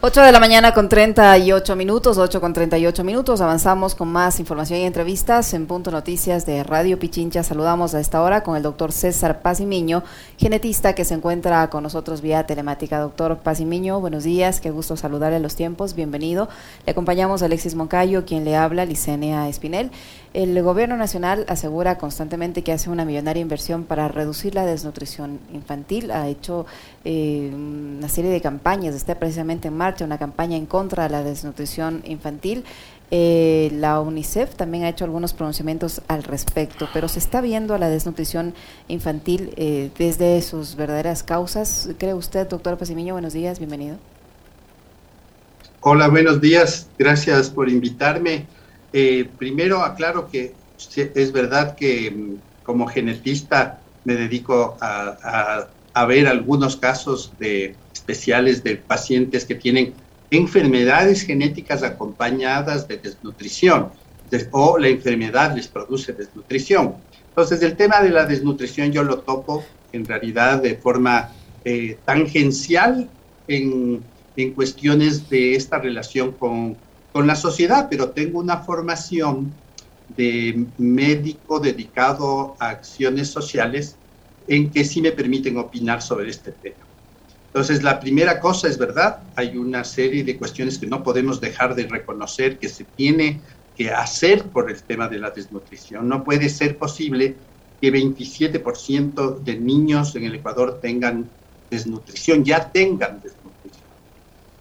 8 de la mañana con 38 minutos, 8 con 38 minutos. Avanzamos con más información y entrevistas en Punto Noticias de Radio Pichincha. Saludamos a esta hora con el doctor César Pazimiño, genetista que se encuentra con nosotros vía telemática. Doctor Pazimiño, buenos días, qué gusto saludarle a los tiempos, bienvenido. Le acompañamos a Alexis Moncayo, quien le habla, Licenia Espinel. El gobierno nacional asegura constantemente que hace una millonaria inversión para reducir la desnutrición infantil. Ha hecho eh, una serie de campañas, está precisamente en marcha una campaña en contra de la desnutrición infantil. Eh, la UNICEF también ha hecho algunos pronunciamientos al respecto, pero se está viendo a la desnutrición infantil eh, desde sus verdaderas causas. ¿Cree usted, doctor Pasimiño? Buenos días, bienvenido. Hola, buenos días. Gracias por invitarme. Eh, primero aclaro que es verdad que mm, como genetista me dedico a, ver algunos casos especiales de pacientes que tienen enfermedades genéticas acompañadas de desnutrición o la enfermedad les produce desnutrición. Entonces, el tema de la desnutrición yo lo topo en realidad de forma eh, tangencial en, en cuestiones de esta relación con con la sociedad, pero tengo una formación de médico dedicado a acciones sociales en que sí me permiten opinar sobre este tema. Entonces, la primera cosa es verdad, hay una serie de cuestiones que no podemos dejar de reconocer que se tiene que hacer por el tema de la desnutrición. No puede ser posible que 27% de niños en el Ecuador tengan desnutrición, ya tengan desnutrición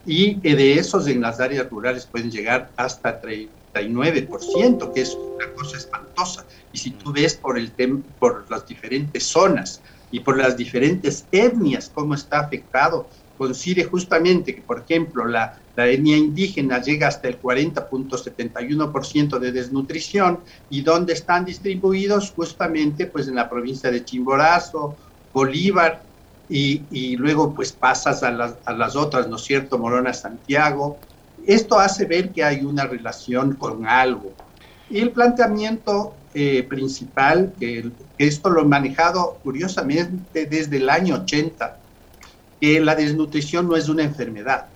y de esos en las áreas rurales pueden llegar hasta 39%, que es una cosa espantosa. Y si tú ves por, el por las diferentes zonas y por las diferentes etnias cómo está afectado, coincide justamente que, por ejemplo, la, la etnia indígena llega hasta el 40.71% de desnutrición y donde están distribuidos justamente pues en la provincia de Chimborazo, Bolívar, y, luego pues pasas a las, a las otras, ¿no es cierto? Morona Santiago. Esto hace ver que hay una relación con algo. Y el planteamiento eh, principal, que, esto lo he manejado curiosamente desde el año 80, que la desnutrición no es una enfermedad.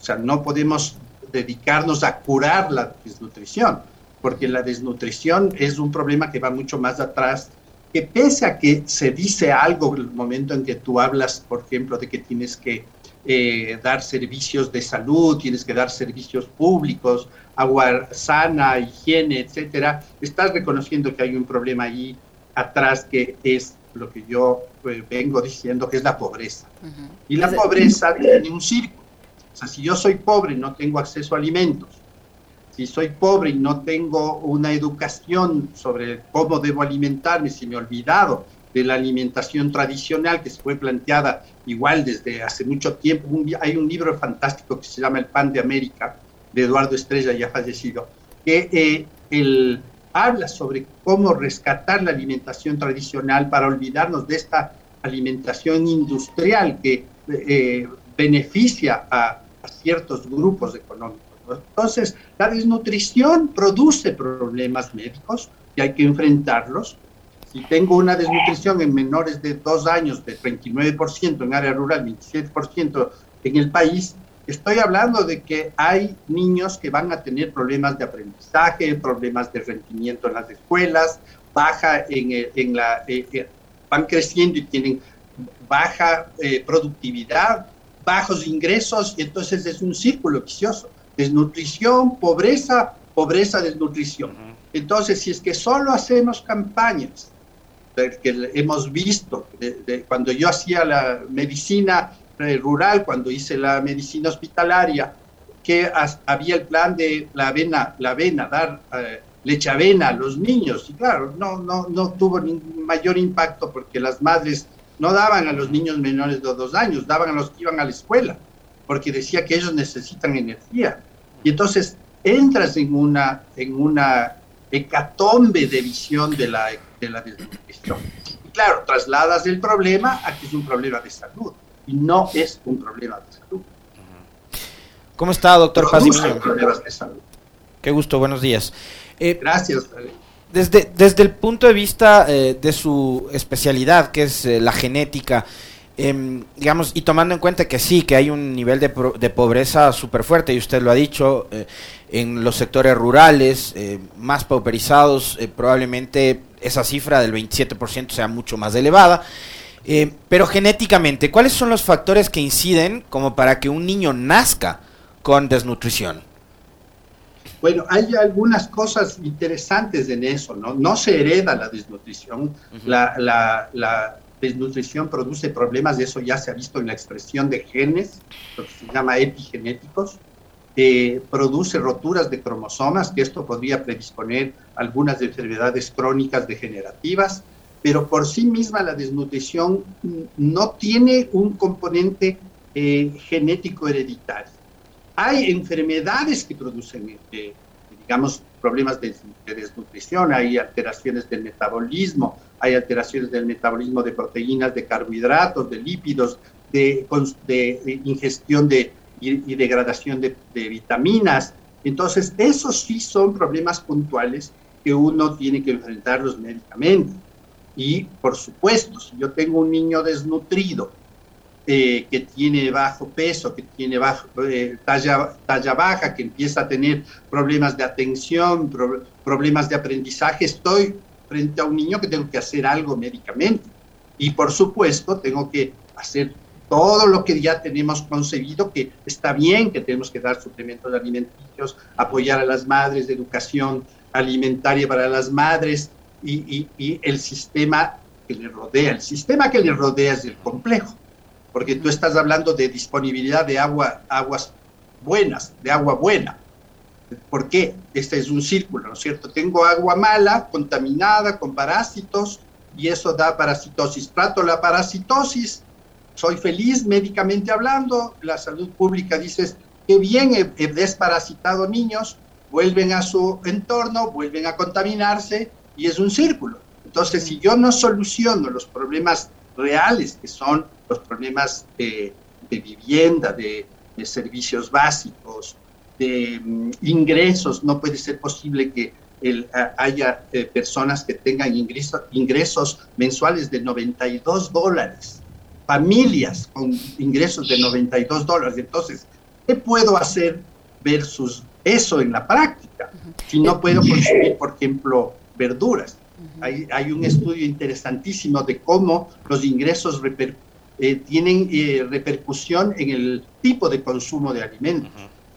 O sea, no podemos dedicarnos a curar la desnutrición, porque la desnutrición es un problema que va mucho más atrás que pese a que se dice algo en el momento en que tú hablas, por ejemplo, de que tienes que eh, dar servicios de salud, tienes que dar servicios públicos, agua sana, higiene, etcétera, estás reconociendo que hay un problema ahí atrás que es lo que yo pues, vengo diciendo, que es la pobreza. Y la pobreza tiene un círculo. O sea, si yo soy pobre no tengo acceso a alimentos, si soy pobre y no tengo una educación sobre cómo debo alimentarme, si me he olvidado de la alimentación tradicional que se fue planteada igual desde hace mucho tiempo. hay un libro fantástico que se llama El pan de América, de Eduardo Estrella, ya fallecido, que eh, él habla sobre cómo rescatar la alimentación tradicional para olvidarnos de esta alimentación industrial que eh, beneficia a ciertos grupos económicos. Entonces, la desnutrición produce problemas médicos y hay que enfrentarlos. Si tengo una desnutrición en menores de dos años de 39% en área rural, 27% en el país, estoy hablando de que hay niños que van a tener problemas de aprendizaje, problemas de rendimiento en las escuelas, baja en, la, eh, eh, van creciendo y tienen baja eh, productividad, bajos ingresos, y entonces es un círculo vicioso desnutrición, pobreza, pobreza, desnutrición. Entonces, si es que solo hacemos campañas, que hemos visto, cuando yo hacía la medicina rural, cuando hice la medicina hospitalaria, que había el plan de la avena, la avena, dar eh, leche avena a los niños. Y claro, no, no, no tuvo ningún mayor impacto porque las madres no daban a los niños menores de dos años, daban a los que iban a la escuela, porque decía que ellos necesitan energía. Y entonces entras en una, en una hecatombe de visión de la, de la desnutrición. Y claro, trasladas el problema a que es un problema de salud y no es un problema de salud. ¿Cómo está, doctor Paz problemas de salud. Qué gusto, buenos días. Eh, Gracias. Desde, desde el punto de vista eh, de su especialidad, que es eh, la genética, Em, digamos, y tomando en cuenta que sí, que hay un nivel de, de pobreza súper fuerte, y usted lo ha dicho, eh, en los sectores rurales eh, más pauperizados, eh, probablemente esa cifra del 27% sea mucho más elevada. pero genéticamente, ¿cuáles son los factores que inciden como para que un niño nazca con desnutrición? Bueno, hay algunas cosas interesantes en eso, ¿no? No se hereda la desnutrición. la, la, desnutrición produce problemas, y eso ya se ha visto en la expresión de genes, lo que se llama epigenéticos. produce roturas de cromosomas, que esto podría predisponer algunas enfermedades crónicas degenerativas, pero por sí misma la desnutrición no tiene un componente eh, genético hereditario. Hay enfermedades que producen, eh, digamos, problemas de, desnutrición, hay alteraciones del metabolismo, hay alteraciones del metabolismo de proteínas, de carbohidratos, de lípidos, de, ingestión de, y, degradación de, vitaminas. Entonces, esos sí son problemas puntuales que uno tiene que enfrentarlos médicamente. Y, por supuesto, si yo tengo un niño desnutrido, eh, que tiene bajo peso, que tiene bajo, eh, talla, talla baja, que empieza a tener problemas de atención, problemas de aprendizaje, estoy frente a un niño que tengo que hacer algo médicamente. Y por supuesto, tengo que hacer todo lo que ya tenemos concebido, que está bien, que tenemos que dar suplementos alimenticios, apoyar a las madres de educación alimentaria para las madres y, y el sistema que le rodea. El sistema que le rodea es el complejo porque tú estás hablando de disponibilidad de agua, aguas buenas, de agua buena. ¿Por qué? Este es un círculo, ¿no es cierto? Tengo agua mala, contaminada, con parásitos, y eso da parasitosis. Trato la parasitosis, soy feliz médicamente hablando, la salud pública dice, qué bien, he, desparasitado niños, vuelven a su entorno, vuelven a contaminarse, y es un círculo. Entonces, si yo no soluciono los problemas reales, que son los problemas de, vivienda, de, servicios básicos, de mm, ingresos. No puede ser posible que haya eh, personas que tengan ingresos mensuales de 92 dólares, familias con ingresos de 92 dólares. Entonces, ¿qué puedo hacer versus eso en la práctica? Si no puedo consumir, por ejemplo, verduras. Hay, hay, un estudio interesantísimo de cómo los ingresos repercuten eh, tienen eh, repercusión en el tipo de consumo de alimentos.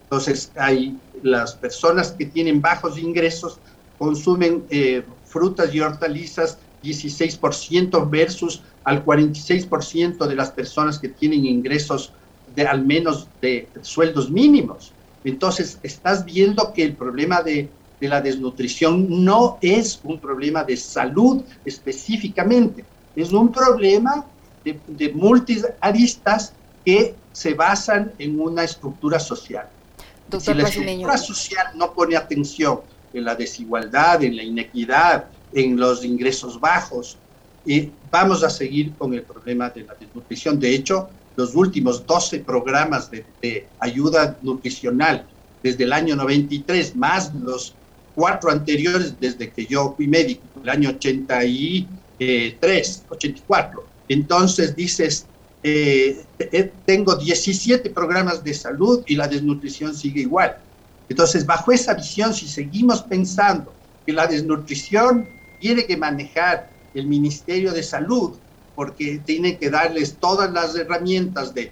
Entonces, hay las personas que tienen bajos ingresos consumen eh, frutas y hortalizas 16% versus al 46% de las personas que tienen ingresos de al menos de sueldos mínimos. Entonces, estás viendo que el problema de, de la desnutrición no es un problema de salud específicamente, es un problema de, de aristas que se basan en una estructura social. si la estructura social no pone atención en la desigualdad, en la inequidad, en los ingresos bajos, y vamos a seguir con el problema de la desnutrición. De hecho, los últimos 12 programas de, de, ayuda nutricional desde el año 93, más los cuatro anteriores desde que yo fui médico, el año 83, 84, entonces dices, eh, eh, tengo 17 programas de salud y la desnutrición sigue igual. Entonces, bajo esa visión, si seguimos pensando que la desnutrición tiene que manejar el Ministerio de Salud, porque tiene que darles todas las herramientas de,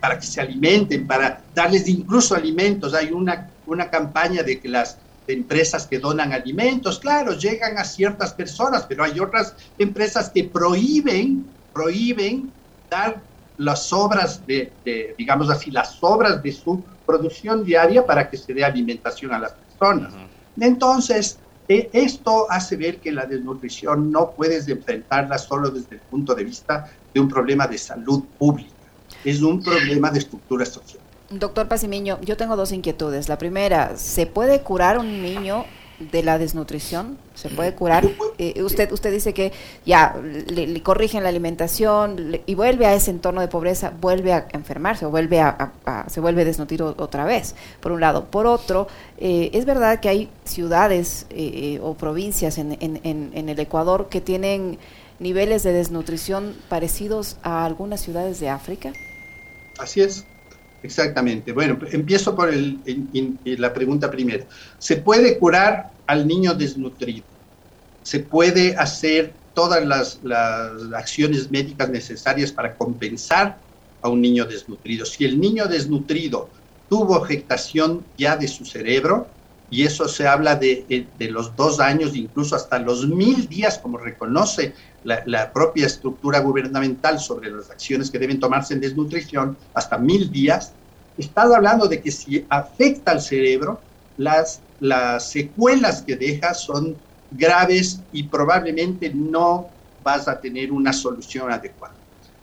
para que se alimenten, para darles incluso alimentos. Hay una, una campaña de que las empresas que donan alimentos, claro, llegan a ciertas personas, pero hay otras empresas que prohíben, prohíben dar las obras de, digamos así, las obras de su producción diaria para que se dé alimentación a las personas. Entonces, e, esto hace ver que la desnutrición no puedes enfrentarla solo desde el punto de vista de un problema de salud pública, es un problema de estructura social. Doctor Pasimiño, yo tengo dos inquietudes. La primera, ¿se puede curar un niño de la desnutrición? ¿Se puede curar? Eh, usted, usted dice que ya le, corrigen la alimentación y vuelve a ese entorno de pobreza, vuelve a enfermarse o vuelve a, se vuelve desnutrido otra vez, por un lado. Por otro, eh, es verdad que hay ciudades eh, o provincias en, en, en, el Ecuador que tienen niveles de desnutrición parecidos a algunas ciudades de África? Así es, exactamente. Bueno, empiezo por la pregunta primera. ¿Se puede curar al niño desnutrido? ¿Se puede hacer todas las, las acciones médicas necesarias para compensar a un niño desnutrido? Si el niño desnutrido tuvo afectación ya de su cerebro, y eso se habla de, de, los dos años, incluso hasta los mil días, como reconoce la, propia estructura gubernamental sobre las acciones que deben tomarse en desnutrición, hasta mil días, está hablando de que si afecta al cerebro, las, las secuelas que deja son graves y probablemente no vas a tener una solución adecuada.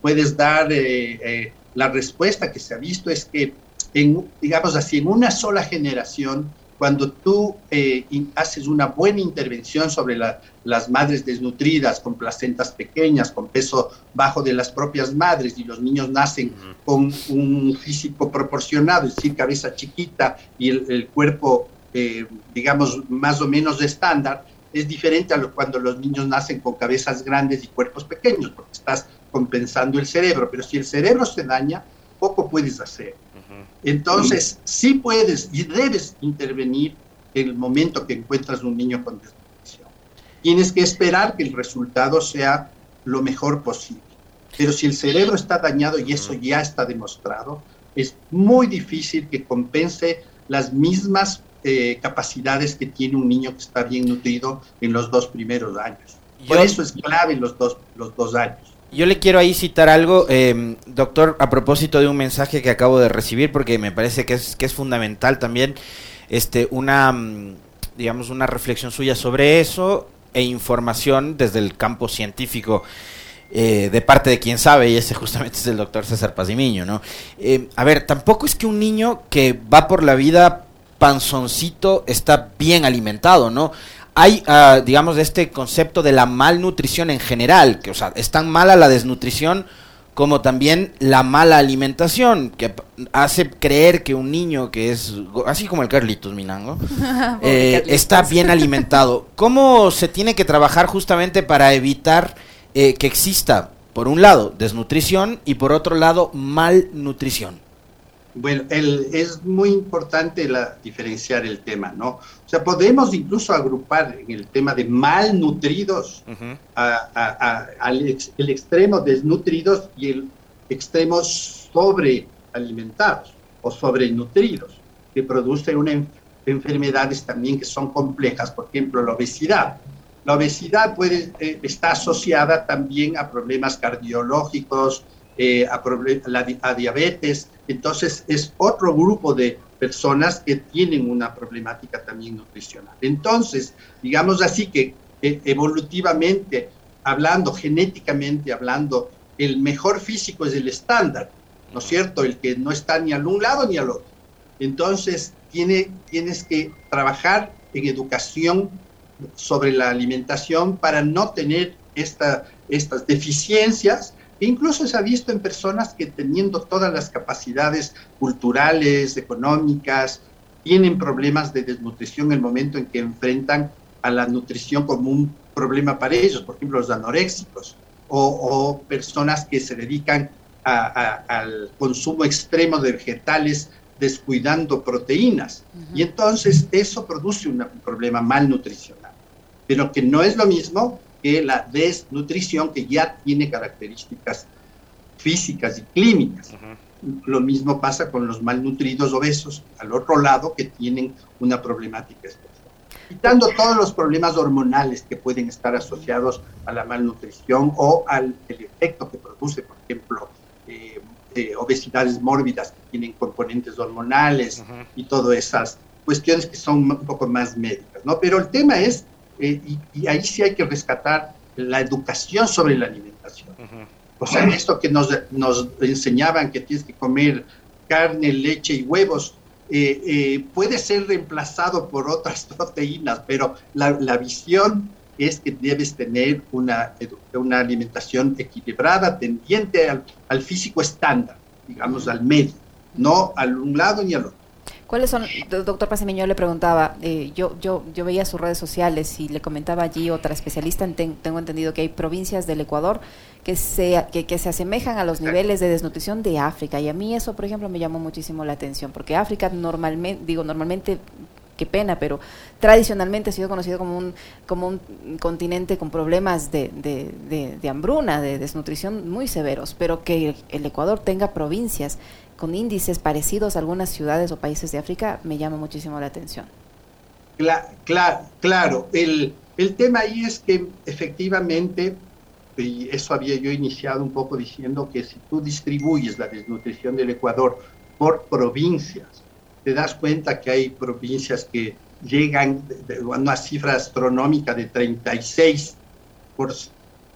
Puedes dar, eh, eh, la respuesta que se ha visto es que, en, digamos así, en una sola generación, cuando tú eh, haces una buena intervención sobre las madres desnutridas, con placentas pequeñas, con peso bajo de las propias madres, y los niños nacen con un físico proporcionado, es decir, cabeza chiquita y el, cuerpo, eh, digamos, más o menos de estándar, es diferente a lo, cuando los niños nacen con cabezas grandes y cuerpos pequeños, porque estás compensando el cerebro, pero si el cerebro se daña, poco puedes hacer. Entonces, sí puedes y debes intervenir en el momento que encuentras un niño con desnutrición. Tienes que esperar que el resultado sea lo mejor posible. Pero si el cerebro está dañado, y eso ya está demostrado, es muy difícil que compense las mismas eh, capacidades que tiene un niño que está bien nutrido en los dos primeros años. Por eso es clave los dos, los dos años. Yo le quiero ahí citar algo, em, doctor, a propósito de un mensaje que acabo de recibir, porque me parece que es, que es fundamental también este, una, mm, digamos, una reflexión suya sobre eso e información desde el campo científico. Eh, de parte de quien sabe, y ese justamente es el doctor César Pazimiño, ¿no? Em, a ver, tampoco es que un niño que va por la vida panzoncito está bien alimentado, ¿no? Hay, uh, digamos, este concepto de la malnutrición en general, que, o sea, es tan mala la desnutrición como también la mala alimentación, que hace creer que un niño que es, así como el Carlitos Minango, eh, está bien alimentado. ¿Cómo se tiene que trabajar justamente para evitar eh, que exista, por un lado, desnutrición y por otro lado, malnutrición? Bueno, el, es muy importante la, diferenciar el tema, ¿no? O sea, podemos incluso agrupar en el tema de malnutridos al el extremo desnutridos y el extremo sobrealimentados o sobrenutridos, que produce una enfermedades también que son complejas, por ejemplo, la obesidad. La obesidad puede, eh, está asociada también a problemas cardiológicos, eh, a, a, diabetes. Entonces es otro grupo de personas que tienen una problemática también nutricional. Entonces, digamos así que eh, evolutivamente hablando, genéticamente hablando, el mejor físico es el estándar, ¿no es cierto? El que no está ni al un lado ni al otro. Entonces, tiene, tienes que trabajar en educación sobre la alimentación para no tener esta, estas deficiencias incluso se ha visto en personas que teniendo todas las capacidades culturales, económicas, tienen problemas de desnutrición en el momento en que enfrentan a la nutrición como un problema para ellos, por ejemplo los anoréxicos o, personas que se dedican al consumo extremo de vegetales descuidando proteínas. Y entonces eso produce un problema malnutricional, pero que no es lo mismo que la desnutrición que ya tiene características físicas y clínicas. Lo mismo pasa con los malnutridos obesos, al otro lado, que tienen una problemática especial. Quitando todos los problemas hormonales que pueden estar asociados a la malnutrición o al efecto que produce, por ejemplo, eh, obesidades mórbidas que tienen componentes hormonales y todas esas cuestiones que son un poco más médicas, ¿no? Pero el tema es eh, y, ahí sí hay que rescatar la educación sobre la alimentación. O sea, esto que nos, nos, enseñaban que tienes que comer carne, leche y huevos, eh, eh, puede ser reemplazado por otras proteínas, pero la, la visión es que debes tener una, una alimentación equilibrada, tendiente al, al físico estándar, digamos, al medio, no al un lado ni al otro. ¿Cuáles son, doctor Pasemiño le preguntaba, eh, yo, yo, yo veía sus redes sociales y le comentaba allí otra especialista, tengo entendido que hay provincias del Ecuador que se, que, que, se asemejan a los niveles de desnutrición de África y a mí eso, por ejemplo, me llamó muchísimo la atención porque África normalmente, digo, normalmente qué pena, pero tradicionalmente ha sido conocido como un, como un continente con problemas de, de, de, hambruna, de desnutrición muy severos, pero que el Ecuador tenga provincias con índices parecidos a algunas ciudades o países de África me llama muchísimo la atención. Claro, claro, El, el tema ahí es que efectivamente, y eso había yo iniciado un poco diciendo que si tú distribuyes la desnutrición del Ecuador por provincias, te das cuenta que hay provincias que llegan a una cifra astronómica de 36% por,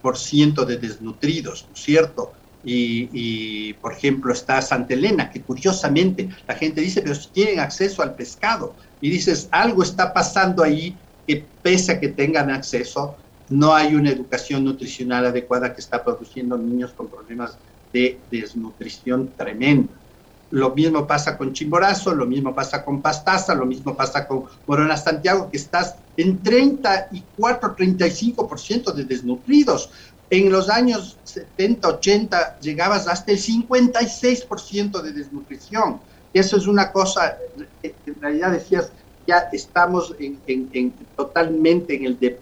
por ciento de desnutridos, ¿no es cierto? Y, por ejemplo, está Santa Elena, que curiosamente la gente dice, pero tienen acceso al pescado, y dices, algo está pasando ahí que pese a que tengan acceso, no hay una educación nutricional adecuada que está produciendo niños con problemas de desnutrición tremenda. Lo mismo pasa con Chimborazo, lo mismo pasa con Pastaza, lo mismo pasa con Morona Santiago, que estás en 34, 35% de desnutridos. En los años 70, 80 llegabas hasta el 56% de desnutrición. Eso es una cosa, en realidad decías, ya estamos en, totalmente en, el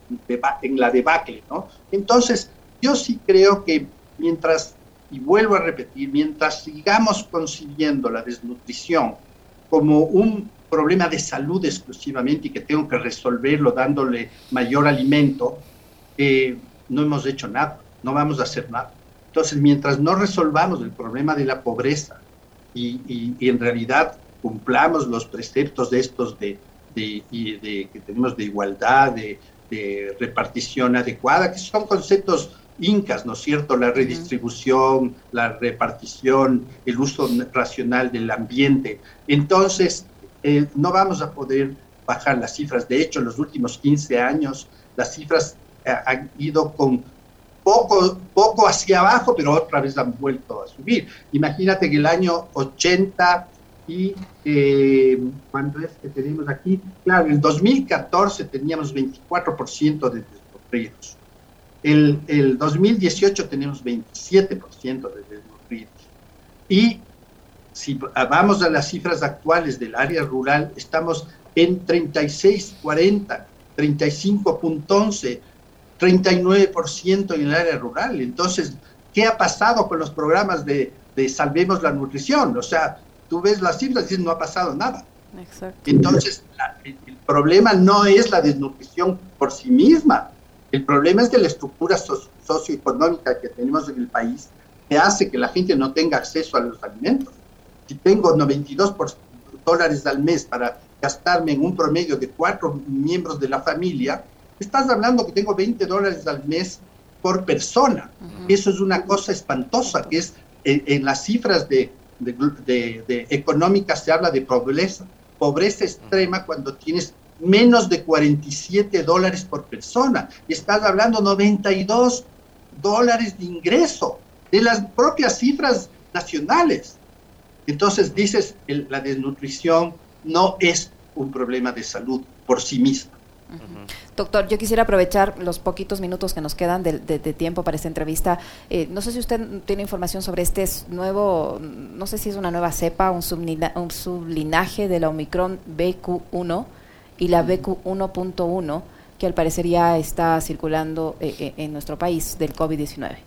en la debacle, ¿no? Entonces, yo sí creo que mientras y vuelvo a repetir, mientras sigamos concibiendo la desnutrición como un problema de salud exclusivamente y que tengo que resolverlo dándole mayor alimento, eh, no hemos hecho nada, no vamos a hacer nada. Entonces, mientras no resolvamos el problema de la pobreza y, en realidad cumplamos los preceptos de estos de, de, que tenemos de igualdad, de, de repartición adecuada, que son conceptos incas, ¿no es cierto? La redistribución, la repartición, el uso racional del ambiente. Entonces, eh, no vamos a poder bajar las cifras. De hecho, en los últimos 15 años, las cifras eh, han ido con poco, poco hacia abajo, pero otra vez han vuelto a subir. Imagínate que el año 80 y eh, cuando es que tenemos aquí, claro, en 2014 teníamos 24% de desnutridos. El, el 2018 tenemos 27% de desnutridos. Y si vamos a las cifras actuales del área rural, estamos en 36, 40, 35.11, 39% en el área rural. Entonces, ¿qué ha pasado con los programas de, de Salvemos la Nutrición? O sea, tú ves las cifras y dices, no ha pasado nada. Exacto. Entonces, el, el, problema no es la desnutrición por sí misma, el problema es de la estructura socioeconómica que tenemos en el país, que hace que la gente no tenga acceso a los alimentos. Si tengo 92 dólares al mes para gastarme en un promedio de cuatro miembros de la familia, estás hablando que tengo 20 dólares al mes por persona. Eso es una cosa espantosa, que es en, las cifras de, de, de, económicas se habla de pobreza, pobreza extrema cuando tienes menos de 47 dólares por persona. Estás hablando 92 dólares de ingreso de las propias cifras nacionales. Entonces dices, la desnutrición no es un problema de salud por sí misma. Doctor, yo quisiera aprovechar los poquitos minutos que nos quedan de, tiempo para esta entrevista. Eh, no sé si usted tiene información sobre este nuevo, no sé si es una nueva cepa, un, un sublinaje de la Omicron BQ1 y la BQ 1.1 que al parecer ya está circulando eh, eh, en nuestro país del COVID-19.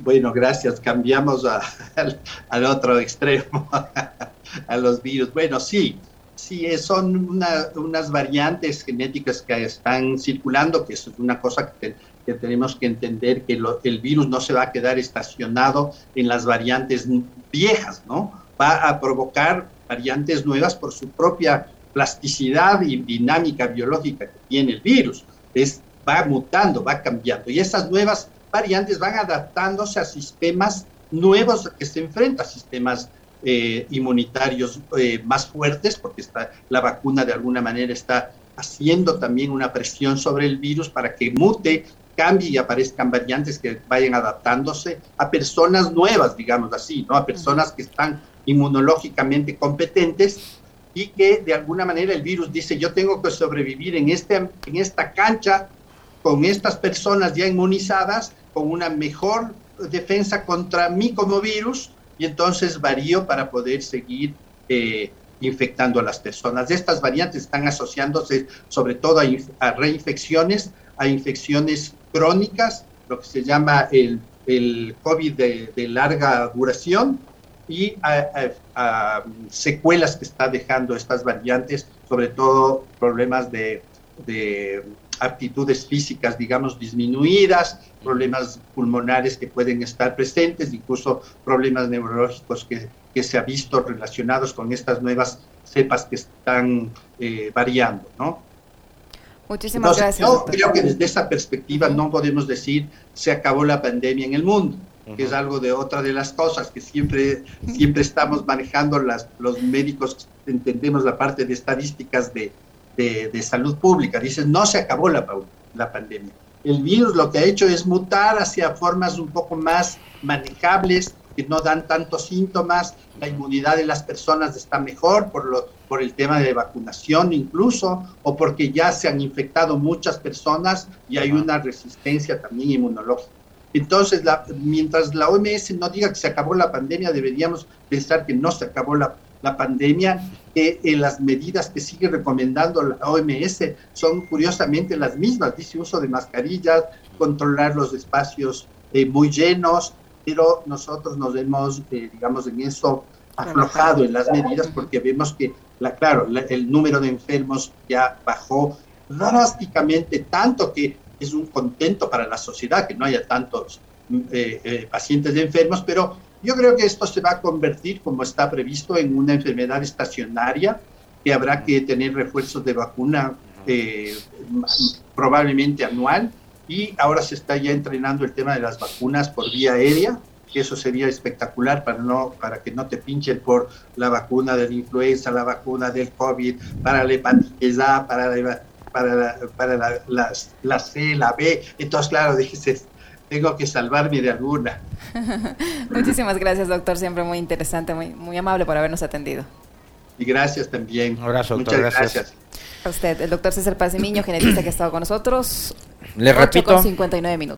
Bueno, gracias. Cambiamos al, otro extremo, a los virus. Bueno, sí, sí, son unas variantes genéticas que están circulando, que es una cosa que, tenemos que entender, que el virus no se va a quedar estacionado en las variantes viejas, ¿no? Va a provocar variantes nuevas por su propia plasticidad y dinámica biológica que tiene el virus. Es, va mutando, va cambiando. Y esas nuevas variantes van adaptándose a sistemas nuevos que se enfrentan, a sistemas eh, inmunitarios eh, más fuertes, porque está, la vacuna de alguna manera está haciendo también una presión sobre el virus para que mute, cambie y aparezcan variantes que vayan adaptándose a personas nuevas, digamos así, ¿no? A personas que están inmunológicamente competentes y que de alguna manera el virus dice yo tengo que sobrevivir en, este, en esta cancha con estas personas ya inmunizadas, con una mejor defensa contra mí como virus y entonces varío para poder seguir eh, infectando a las personas. Estas variantes están asociándose sobre todo a, reinfecciones, a infecciones crónicas, lo que se llama el, el COVID de, larga duración y a, secuelas que está dejando estas variantes, sobre todo problemas de, de aptitudes físicas, digamos, disminuidas, problemas pulmonares que pueden estar presentes, incluso problemas neurológicos que, que se ha visto relacionados con estas nuevas cepas que están eh, variando, ¿no? Muchísimas gracias. Yo creo que desde esa perspectiva no podemos decir se acabó la pandemia en el mundo, que es algo de otra de las cosas que siempre, siempre estamos manejando las, los médicos, entendemos la parte de estadísticas de, de, salud pública. Dicen, no se acabó la, la pandemia. El virus lo que ha hecho es mutar hacia formas un poco más manejables, que no dan tantos síntomas, la inmunidad de las personas está mejor por, lo, por el tema de vacunación incluso, o porque ya se han infectado muchas personas y hay una resistencia también inmunológica. Entonces, la, mientras la OMS no diga que se acabó la pandemia, deberíamos pensar que no se acabó la, la pandemia, que eh, las medidas que sigue recomendando la OMS son curiosamente las mismas, dice uso de mascarillas, controlar los espacios eh, muy llenos, pero nosotros nos hemos, eh, digamos, en eso aflojado en las medidas porque vemos que, la, claro, el número de enfermos ya bajó drásticamente, tanto que es un contento para la sociedad que no haya tantos pacientes enfermos, pero yo creo que esto se va a convertir, como está previsto, en una enfermedad estacionaria que habrá que tener refuerzos de vacuna eh, probablemente anual. Y ahora se está ya entrenando el tema de las vacunas por vía aérea que eso sería espectacular para no para que no te pinchen por la vacuna de la influenza, la vacuna del COVID, para la hepatitis A, para la, para para la, la, C, la B. Entonces, claro, dices, tengo que salvarme de alguna. Muchísimas gracias, doctor. Siempre muy interesante, muy, muy amable por habernos atendido. Y gracias también. Un abrazo, doctor. Muchas gracias. A usted, el doctor César Paz genetista que ha estado con nosotros. Le repito. Con 59 minutos.